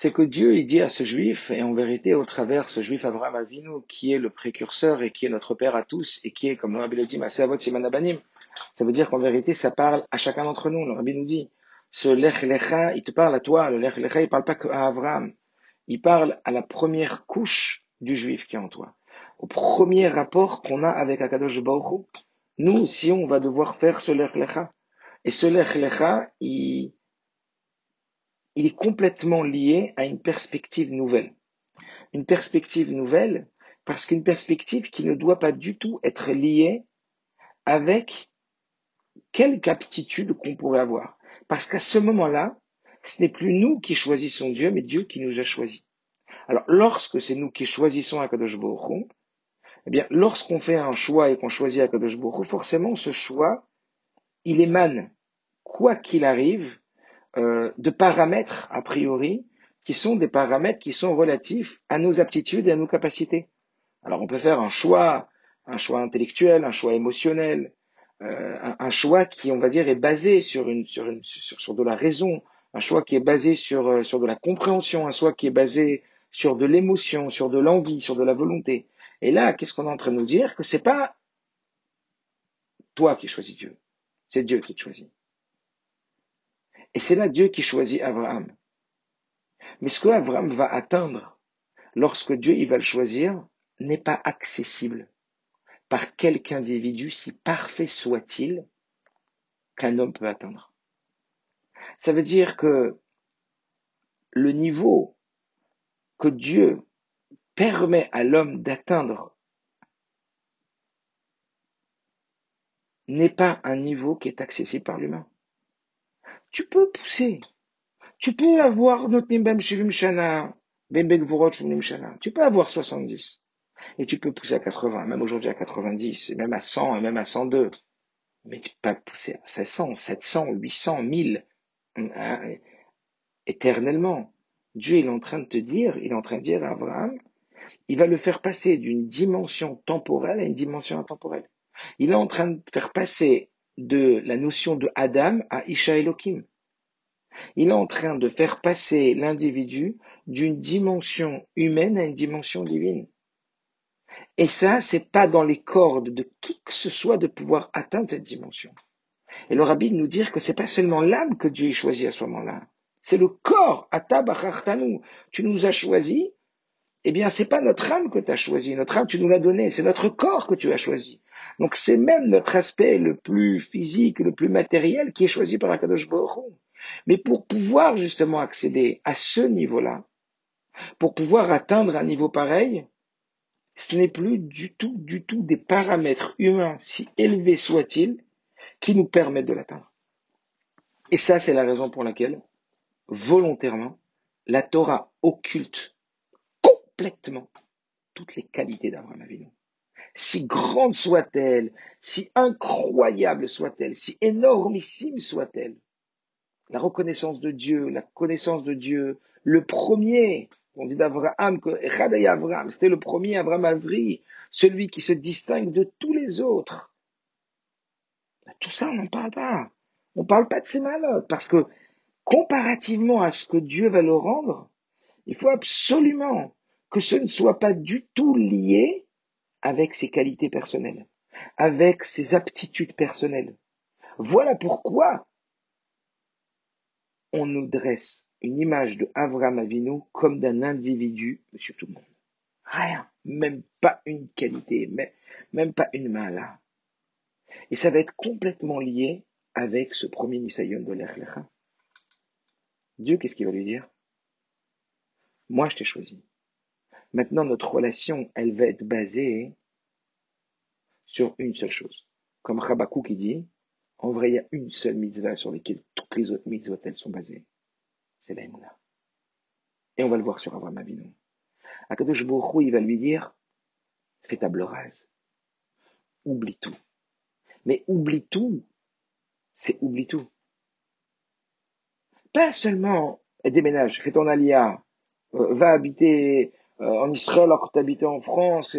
c'est que Dieu il dit à ce juif, et en vérité au travers ce juif Abraham Avinu, qui est le précurseur et qui est notre père à tous, et qui est, comme le Rabbi le dit, Simanabanim, ça veut dire qu'en vérité ça parle à chacun d'entre nous. Le Rabbi nous dit, ce Lech Lecha, il te parle à toi, le Lech Lecha, il parle pas qu'à Abraham, il parle à la première couche du juif qui est en toi, au premier rapport qu'on a avec Akadosh Baruch Nous aussi, on va devoir faire ce Lech Lecha. Et ce Lech Lecha, il, il est complètement lié à une perspective nouvelle. Une perspective nouvelle parce qu'une perspective qui ne doit pas du tout être liée avec quelque aptitude qu'on pourrait avoir. Parce qu'à ce moment-là, ce n'est plus nous qui choisissons Dieu, mais Dieu qui nous a choisis. Alors, lorsque c'est nous qui choisissons Akadosh Baruch eh bien, lorsqu'on fait un choix et qu'on choisit Akadosh Baruch forcément, ce choix, il émane, quoi qu'il arrive, euh, de paramètres, a priori, qui sont des paramètres qui sont relatifs à nos aptitudes et à nos capacités. Alors on peut faire un choix, un choix intellectuel, un choix émotionnel, euh, un, choix qui, on va dire, est basé sur, une, sur, une, sur, sur de la raison, un choix qui est basé sur, euh, sur de la compréhension, un choix qui est basé sur de l'émotion, sur de l'envie, sur de la volonté. Et là, qu'est-ce qu'on est en train de nous dire? Que c'est pas toi qui choisis Dieu, c'est Dieu qui te choisit. Et c'est là Dieu qui choisit Abraham. Mais ce que Abraham va atteindre lorsque Dieu il va le choisir n'est pas accessible par quelque individu, si parfait soit-il, qu'un homme peut atteindre. Ça veut dire que le niveau que Dieu permet à l'homme d'atteindre n'est pas un niveau qui est accessible par l'humain tu peux pousser. Tu peux avoir Shana, Tu peux avoir 70. Et tu peux pousser à 80, même aujourd'hui à 90, et même à 100, et même à 102. Mais tu peux pas pousser à 700, 700, 800, 1000, éternellement. Dieu est en train de te dire, il est en train de dire à Abraham, il va le faire passer d'une dimension temporelle à une dimension intemporelle. Il est en train de faire passer de la notion de Adam à Isha Elohim. Il est en train de faire passer l'individu d'une dimension humaine à une dimension divine. Et ça, c'est pas dans les cordes de qui que ce soit de pouvoir atteindre cette dimension. Et le rabbi nous dire que c'est pas seulement l'âme que Dieu a choisi à ce moment-là. C'est le corps. Tu nous as choisi. Eh bien, c'est pas notre âme que tu as choisi. Notre âme, tu nous l'as donné. C'est notre corps que tu as choisi. Donc, c'est même notre aspect le plus physique, le plus matériel qui est choisi par Akadosh Baruch Mais pour pouvoir justement accéder à ce niveau-là, pour pouvoir atteindre un niveau pareil, ce n'est plus du tout, du tout des paramètres humains, si élevés soient-ils, qui nous permettent de l'atteindre. Et ça, c'est la raison pour laquelle, volontairement, la Torah occulte complètement toutes les qualités d'Abraham Avinu. Si grande soit-elle, si incroyable soit-elle, si énormissime soit-elle, la reconnaissance de Dieu, la connaissance de Dieu, le premier, on dit d'Abraham que Abraham, c'était le premier Abraham Avri, celui qui se distingue de tous les autres. Tout ça, on n'en parle pas. On ne parle pas de ces malades, parce que comparativement à ce que Dieu va le rendre, il faut absolument que ce ne soit pas du tout lié avec ses qualités personnelles, avec ses aptitudes personnelles. Voilà pourquoi on nous dresse une image de Avram Avinu comme d'un individu, monsieur tout le monde. Rien, même pas une qualité, même pas une main là. Et ça va être complètement lié avec ce premier Nisayon de l'Echlecha. Dieu, qu'est-ce qu'il va lui dire? Moi, je t'ai choisi. Maintenant, notre relation, elle va être basée sur une seule chose. Comme Rabakou qui dit, en vrai, il y a une seule mitzvah sur laquelle toutes les autres mitzvot, elles sont basées c'est l'aïmouna. Et on va le voir sur Abraham Avinu. Akadosh Baruch il va lui dire, fais table rase. Oublie tout. Mais oublie tout, c'est oublie tout. Pas seulement déménage, fais ton alia, euh, va habiter euh, en Israël alors que tu habites en France.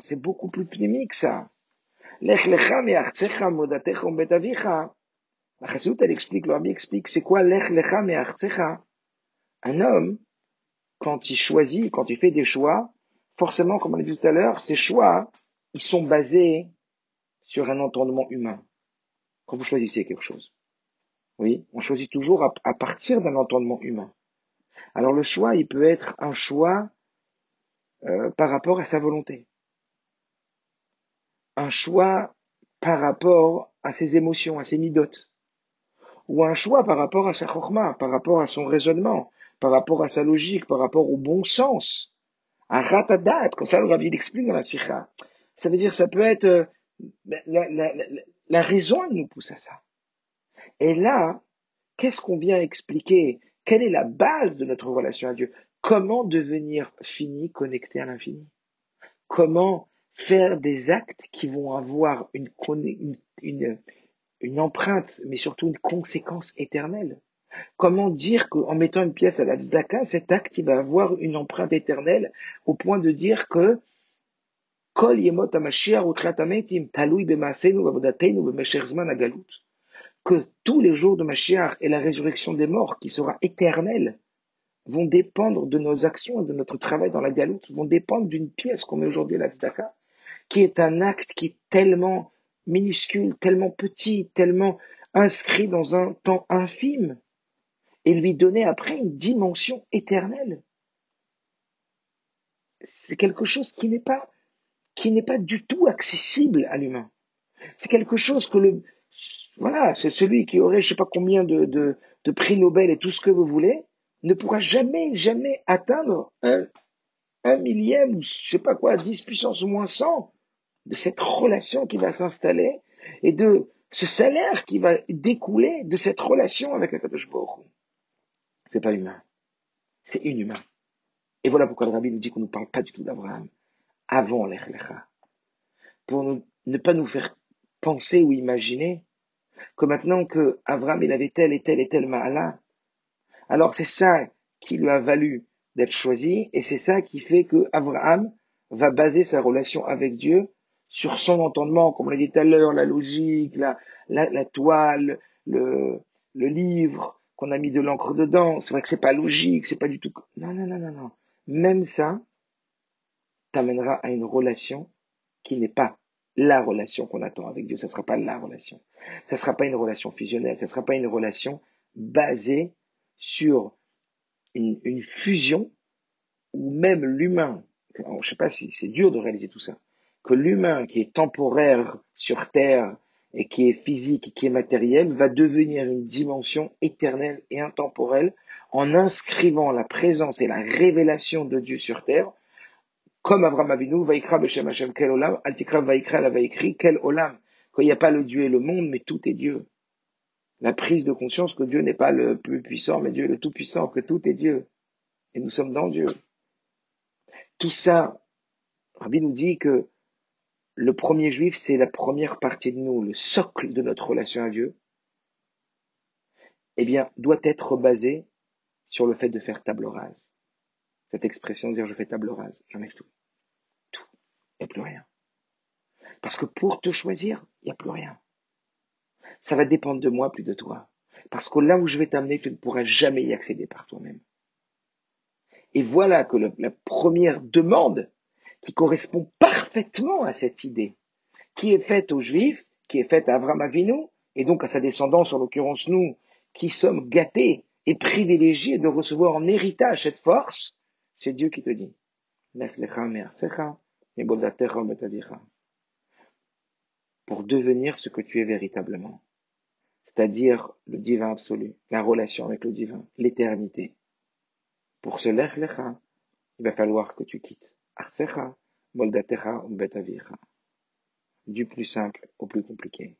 c'est beaucoup plus pnémique ça. Lech lecha modatecha betavicha. La elle explique, explique, c'est quoi l'ech lecha Un homme, quand il choisit, quand il fait des choix, forcément, comme on l'a dit tout à l'heure, ces choix, ils sont basés sur un entendement humain. Quand vous choisissez quelque chose. Oui, on choisit toujours à, partir d'un entendement humain. Alors le choix, il peut être un choix euh, par rapport à sa volonté. Un choix par rapport à ses émotions, à ses midotes ou un choix par rapport à sa chorma, par rapport à son raisonnement, par rapport à sa logique, par rapport au bon sens. Un ratadat, comme ça le rabbi l'explique dans la sikha. Ça veut dire, ça peut être, euh, la, raison nous pousse à ça. Et là, qu'est-ce qu'on vient expliquer? Quelle est la base de notre relation à Dieu? Comment devenir fini, connecté à l'infini? Comment faire des actes qui vont avoir une, une, une, une empreinte, mais surtout une conséquence éternelle. Comment dire qu'en mettant une pièce à la tzedaka, cet acte il va avoir une empreinte éternelle au point de dire que que tous les jours de Mashiach et la résurrection des morts qui sera éternelle vont dépendre de nos actions et de notre travail dans la galoute, vont dépendre d'une pièce qu'on met aujourd'hui à la tzedaka, qui est un acte qui est tellement minuscule, tellement petit, tellement inscrit dans un temps infime, et lui donner après une dimension éternelle. C'est quelque chose qui n'est pas, qui n'est pas du tout accessible à l'humain. C'est quelque chose que le, voilà, c'est celui qui aurait je sais pas combien de, prix Nobel et tout ce que vous voulez, ne pourra jamais, jamais atteindre un, millième ou je sais pas quoi, 10 puissance moins 100 de cette relation qui va s'installer et de ce salaire qui va découler de cette relation avec la Kadosh Baruch C'est pas humain. C'est inhumain. Et voilà pourquoi le rabbi nous dit qu'on ne parle pas du tout d'Abraham avant l'Echlecha. Pour ne pas nous faire penser ou imaginer que maintenant que Abraham il avait tel et tel et tel ma'ala, alors c'est ça qui lui a valu d'être choisi et c'est ça qui fait que Abraham va baser sa relation avec Dieu sur son entendement, comme on l'a dit tout à l'heure, la logique, la, la, toile, le, le livre, qu'on a mis de l'encre dedans. C'est vrai que c'est pas logique, c'est pas du tout. Non, non, non, non, non. Même ça t'amènera à une relation qui n'est pas la relation qu'on attend avec Dieu. Ça sera pas la relation. Ça sera pas une relation fusionnelle. Ça sera pas une relation basée sur une, une fusion où même l'humain, je sais pas si c'est dur de réaliser tout ça, que l'humain qui est temporaire sur Terre et qui est physique, qui est matériel, va devenir une dimension éternelle et intemporelle en inscrivant la présence et la révélation de Dieu sur terre, comme Avram Avinu, Vaikra Beshem Hashem Kel Olam, Altikra Vaikra la Kel Olam? Quand il n'y a pas le Dieu et le monde, mais tout est Dieu. La prise de conscience que Dieu n'est pas le plus puissant, mais Dieu est le tout puissant, que tout est Dieu. Et nous sommes dans Dieu. Tout ça, Rabbi nous dit que le premier juif, c'est la première partie de nous, le socle de notre relation à Dieu, eh bien, doit être basé sur le fait de faire table rase. Cette expression de dire je fais table rase, j'enlève tout. Tout. Il n'y a plus rien. Parce que pour te choisir, il n'y a plus rien. Ça va dépendre de moi plus de toi. Parce que là où je vais t'amener, tu ne pourras jamais y accéder par toi-même. Et voilà que la première demande qui correspond parfaitement à cette idée, qui est faite aux Juifs, qui est faite à Avram Avinu, et donc à sa descendance, en l'occurrence nous, qui sommes gâtés et privilégiés de recevoir en héritage cette force, c'est Dieu qui te dit. Pour devenir ce que tu es véritablement. C'est-à-dire le divin absolu, la relation avec le divin, l'éternité. Pour ce lech il va falloir que tu quittes du plus simple au plus compliqué.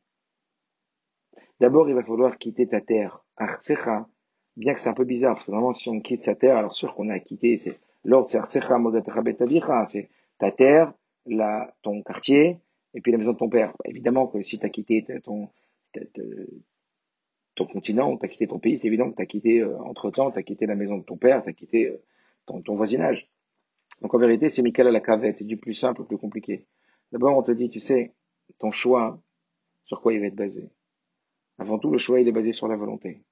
D'abord, il va falloir quitter ta terre. bien que c'est un peu bizarre, parce que vraiment, si on quitte sa terre, alors sûr qu'on a quitté, c'est l'ordre, c'est c'est ta terre, ton quartier, et puis la maison de ton père. Évidemment que si tu as quitté ton, ton continent, tu as quitté ton pays, c'est évident que tu as quitté, euh, entre-temps, tu as quitté la maison de ton père, tu as quitté euh, ton voisinage. Donc en vérité, c'est Michael à la cavette, c'est du plus simple au plus compliqué. D'abord, on te dit, tu sais, ton choix, sur quoi il va être basé. Avant tout, le choix, il est basé sur la volonté.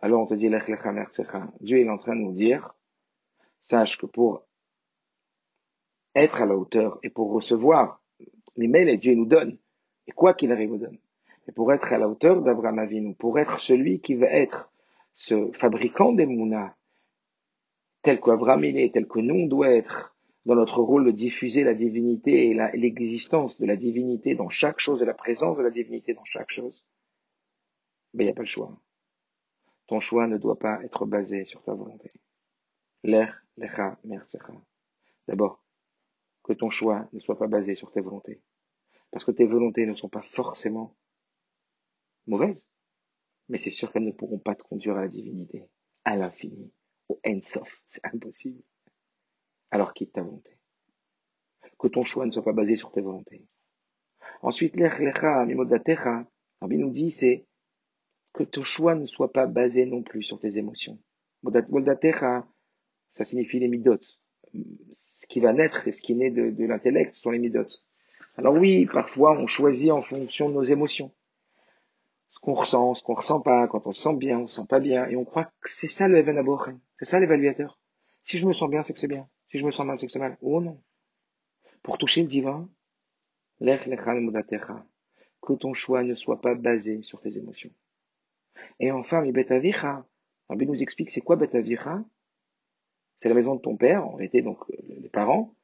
Alors on te dit, Dieu est en train de nous dire, sache que pour être à la hauteur et pour recevoir les mails Dieu nous donne, et quoi qu'il arrive nous donne, et pour être à la hauteur d'Abraham Avinu, pour être celui qui va être ce fabricant des mounas, tel qu'Avram il est, tel que nous on doit être dans notre rôle de diffuser la divinité et l'existence de la divinité dans chaque chose et la présence de la divinité dans chaque chose, ben, il n'y a pas le choix. Ton choix ne doit pas être basé sur ta volonté. L'air, lecha, mercecha. D'abord, que ton choix ne soit pas basé sur tes volontés. Parce que tes volontés ne sont pas forcément mauvaises, mais c'est sûr qu'elles ne pourront pas te conduire à la divinité, à l'infini au Ensof. C'est impossible. Alors quitte ta volonté. Que ton choix ne soit pas basé sur tes volontés. Ensuite, l'Echlecha, Mimodatecha, Rabbi nous dit, c'est que ton choix ne soit pas basé non plus sur tes émotions. Moldatecha, ça signifie les midot. Ce qui va naître, c'est ce qui naît de, de l'intellect, ce sont les midot. Alors oui, parfois on choisit en fonction de nos émotions ce qu'on ressent, ce qu'on ressent pas, quand on se sent bien, on se sent pas bien, et on croit que c'est ça le Even c'est ça l'évaluateur. Si je me sens bien, c'est que c'est bien. Si je me sens mal, c'est que c'est mal. Oh non. Pour toucher le divin, que ton choix ne soit pas basé sur tes émotions. Et enfin, les betavicha, Rabbi nous explique c'est quoi betavicha C'est la maison de ton père, en réalité donc les parents,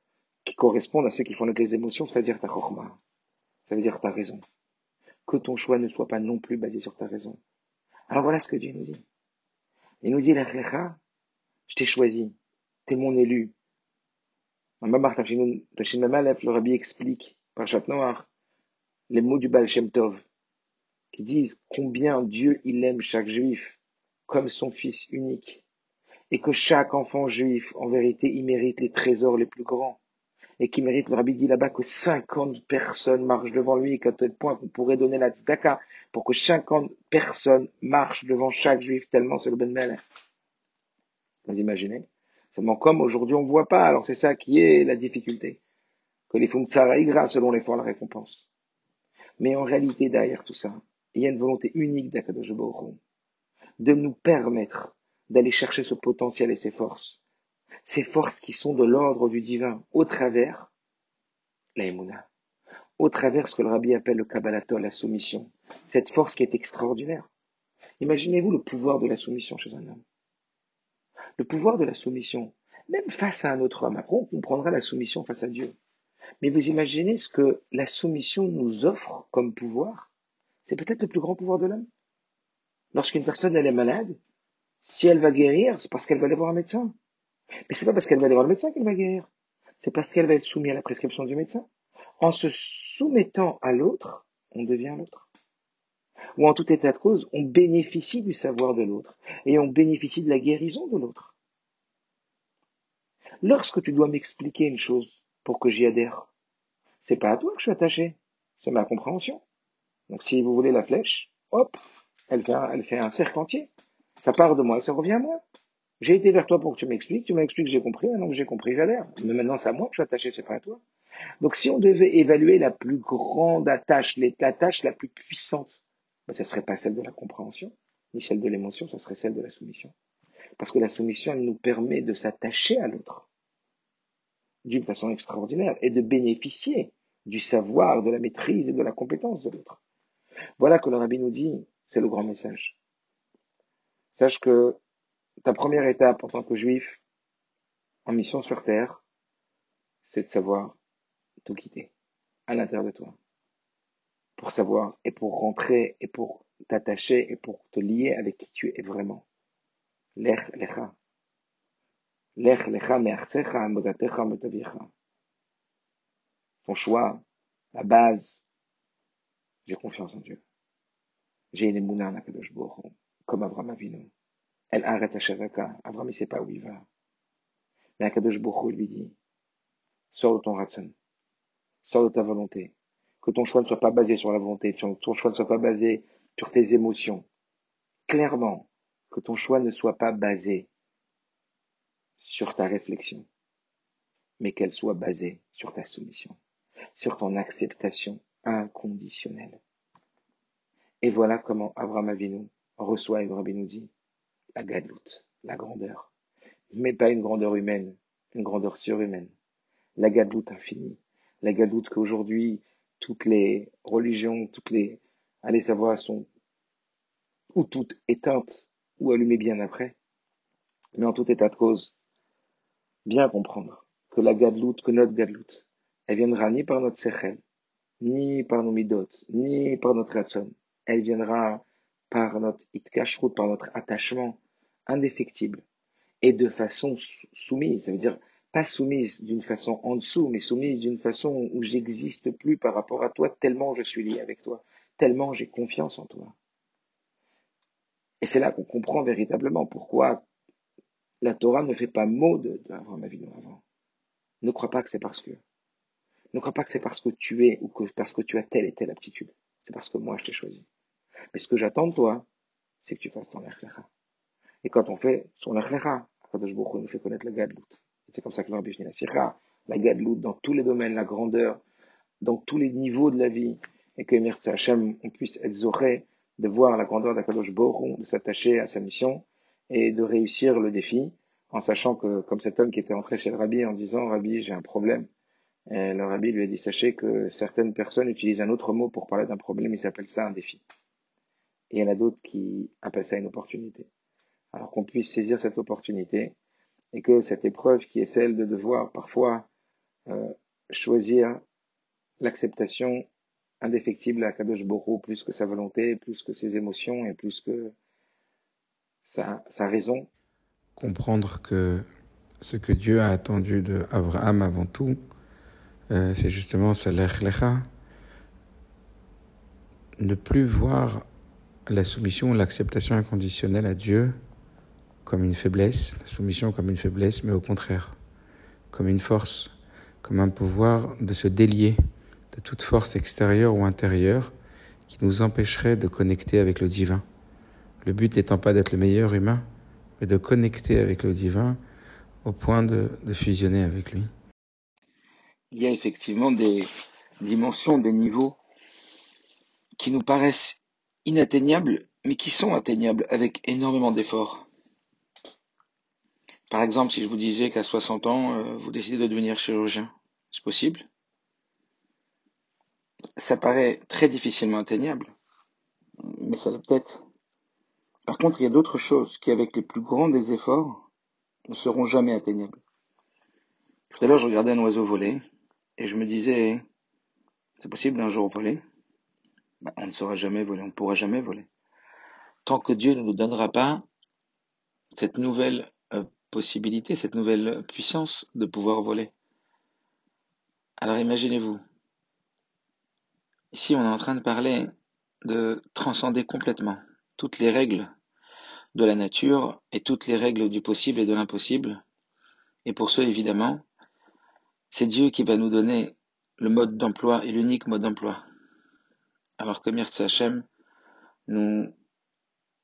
qui correspondent à ceux qui font les émotions, c'est-à-dire ta chorma. Ça veut dire ta raison que ton choix ne soit pas non plus basé sur ta raison. Alors voilà ce que Dieu nous dit. Il nous dit, je t'ai choisi, t'es mon élu. Le Rabbi explique, par Chat Noir, les mots du Baal Shem Tov, qui disent combien Dieu il aime chaque juif comme son fils unique, et que chaque enfant juif, en vérité, il mérite les trésors les plus grands et qui mérite, le rabbi dit là-bas, que 50 personnes marchent devant lui, qu'à tel point qu'on pourrait donner la tzedaka pour que 50 personnes marchent devant chaque juif, tellement c'est le Ben Melech. Vous imaginez? Seulement comme aujourd'hui on ne voit pas, alors c'est ça qui est la difficulté. Que les Fumtsara ira selon l'effort la récompense. Mais en réalité, derrière tout ça, il y a une volonté unique d'Akadosh de nous permettre d'aller chercher ce potentiel et ces forces. Ces forces qui sont de l'ordre du divin au travers la au travers ce que le rabbi appelle le Kabbalato, la soumission. Cette force qui est extraordinaire. Imaginez-vous le pouvoir de la soumission chez un homme. Le pouvoir de la soumission, même face à un autre homme. Après, on comprendra la soumission face à Dieu. Mais vous imaginez ce que la soumission nous offre comme pouvoir C'est peut-être le plus grand pouvoir de l'homme. Lorsqu'une personne elle est malade, si elle va guérir, c'est parce qu'elle va aller voir un médecin. Mais c'est pas parce qu'elle va aller voir le médecin qu'elle va guérir. C'est parce qu'elle va être soumise à la prescription du médecin. En se soumettant à l'autre, on devient l'autre. Ou en tout état de cause, on bénéficie du savoir de l'autre et on bénéficie de la guérison de l'autre. Lorsque tu dois m'expliquer une chose pour que j'y adhère, c'est pas à toi que je suis attaché, c'est ma compréhension. Donc si vous voulez la flèche, hop, elle fait un, elle fait un cercle. Ça part de moi et ça revient à moi. J'ai été vers toi pour que tu m'expliques, tu m'expliques, j'ai compris, maintenant que j'ai compris, j'adhère. Mais maintenant, c'est à moi que je suis attaché, c'est pas à toi. Donc, si on devait évaluer la plus grande attache, l'attache la plus puissante, ben, ne serait pas celle de la compréhension, ni celle de l'émotion, ce serait celle de la soumission. Parce que la soumission, elle nous permet de s'attacher à l'autre d'une façon extraordinaire et de bénéficier du savoir, de la maîtrise et de la compétence de l'autre. Voilà que le rabbi nous dit, c'est le grand message. Sache que ta première étape en tant que juif en mission sur terre, c'est de savoir tout quitter à l'intérieur de toi. Pour savoir et pour rentrer et pour t'attacher et pour te lier avec qui tu es vraiment. Lech lecha. Lech lecha me'artzecha modatecha metavicha. Ton choix, la base, j'ai confiance en Dieu. J'ai une émouna comme Abraham Avinu. Elle arrête à Shavaka. Abraham, il sait pas où il va. Mais Akadosh Baruch lui dit, sors de ton ratson. Sors de ta volonté. Que ton choix ne soit pas basé sur la volonté, que ton choix ne soit pas basé sur tes émotions. Clairement, que ton choix ne soit pas basé sur ta réflexion, mais qu'elle soit basée sur ta soumission, sur ton acceptation inconditionnelle. Et voilà comment Abraham Avinu reçoit, et nous dit, la gadloute, la grandeur. Mais pas une grandeur humaine, une grandeur surhumaine. La gadloute infinie. La gadloute qu'aujourd'hui, toutes les religions, toutes les, allez savoir, sont ou toutes éteintes ou allumées bien après. Mais en tout état de cause, bien comprendre que la gadloute, que notre gadloute, elle viendra ni par notre sechel, ni par nos midot, ni par notre ratson. Elle viendra par notre itkashrut, par notre attachement indéfectible et de façon soumise. Ça veut dire pas soumise d'une façon en dessous, mais soumise d'une façon où j'existe plus par rapport à toi, tellement je suis lié avec toi, tellement j'ai confiance en toi. Et c'est là qu'on comprend véritablement pourquoi la Torah ne fait pas mot de, ma vie avant. Ne crois pas que c'est parce que. Ne crois pas que c'est parce que tu es ou que parce que tu as telle et telle aptitude. C'est parce que moi je t'ai choisi. Mais ce que j'attends de toi, c'est que tu fasses ton erklecha. Et quand on fait son erklecha, Kadosh Baruch nous fait connaître la gadlout. C'est comme ça que le Rabbi la sira, la gadlout dans tous les domaines, la grandeur, dans tous les niveaux de la vie, et que merci Hachem, on puisse être zoré de voir la grandeur d'Akadosh Baruch de s'attacher à sa mission et de réussir le défi, en sachant que, comme cet homme qui était entré chez le Rabbi en disant, Rabbi, j'ai un problème, et le Rabbi lui a dit, sachez que certaines personnes utilisent un autre mot pour parler d'un problème, il s'appelle ça un défi. Et il y en a d'autres qui appellent ça une opportunité. Alors qu'on puisse saisir cette opportunité et que cette épreuve qui est celle de devoir parfois euh, choisir l'acceptation indéfectible à Kadosh Boro plus que sa volonté, plus que ses émotions et plus que sa, raison. Comprendre que ce que Dieu a attendu de Abraham avant tout, euh, c'est justement ce lecha. Ne plus voir la soumission, l'acceptation inconditionnelle à Dieu comme une faiblesse, la soumission comme une faiblesse, mais au contraire, comme une force, comme un pouvoir de se délier de toute force extérieure ou intérieure qui nous empêcherait de connecter avec le divin. Le but n'étant pas d'être le meilleur humain, mais de connecter avec le divin au point de, de fusionner avec lui. Il y a effectivement des dimensions, des niveaux qui nous paraissent inatteignables, mais qui sont atteignables avec énormément d'efforts. Par exemple, si je vous disais qu'à 60 ans, euh, vous décidez de devenir chirurgien, c'est possible? Ça paraît très difficilement atteignable, mais ça l'est peut-être. Par contre, il y a d'autres choses qui, avec les plus grands des efforts, ne seront jamais atteignables. Tout à l'heure, je regardais un oiseau voler, et je me disais, c'est possible d'un jour voler? Bah, On ne saura jamais voler, on ne pourra jamais voler. Tant que Dieu ne nous donnera pas cette nouvelle euh, possibilité, cette nouvelle puissance de pouvoir voler. Alors imaginez-vous, ici on est en train de parler de transcender complètement toutes les règles de la nature et toutes les règles du possible et de l'impossible. Et pour ce, évidemment, c'est Dieu qui va nous donner le mode d'emploi et l'unique mode d'emploi. Alors que Mirza Hashem, nous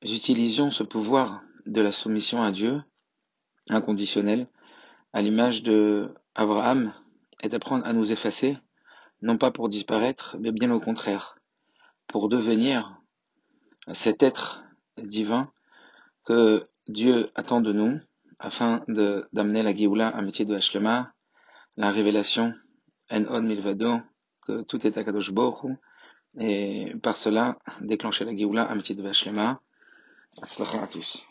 utilisions ce pouvoir de la soumission à Dieu inconditionnel, à l'image de Abraham, et d'apprendre à nous effacer, non pas pour disparaître, mais bien au contraire, pour devenir cet être divin que Dieu attend de nous, afin d'amener la Géoula à métier de Hashlema, la révélation En On Milvado, que tout est à Kadosh et par cela déclencher la Géoula à métier de Hashlema. à tous.